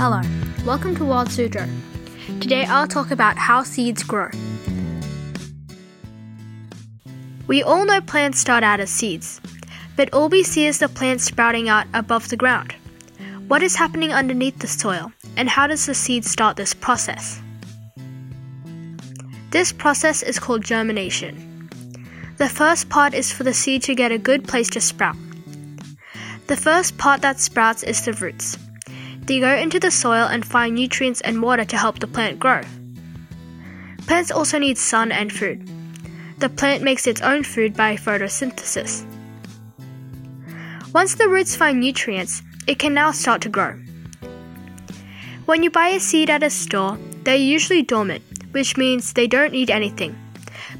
Hello, welcome to Wild Suzhou. Today I'll talk about how seeds grow. We all know plants start out as seeds, but all we see is the plant sprouting out above the ground. What is happening underneath the soil, and how does the seed start this process? This process is called germination. The first part is for the seed to get a good place to sprout. The first part that sprouts is the roots. They go into the soil and find nutrients and water to help the plant grow. Plants also need sun and food. The plant makes its own food by photosynthesis. Once the roots find nutrients, it can now start to grow. When you buy a seed at a store, they're usually dormant, which means they don't need anything.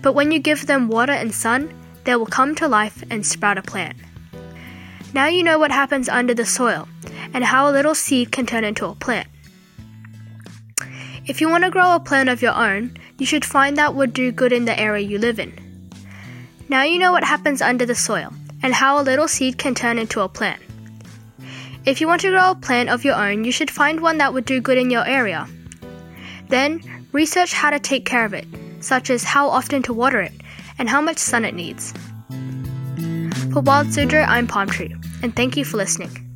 But when you give them water and sun, they will come to life and sprout a plant. Now you know what happens under the soil and how a little seed can turn into a plant. If you want to grow a plant of your own, you should find that would do good in the area you live in. Now you know what happens under the soil and how a little seed can turn into a plant. If you want to grow a plant of your own, you should find one that would do good in your area. Then, research how to take care of it, such as how often to water it and how much sun it needs. For Wild Suzhou, I'm Palm Tree, and thank you for listening.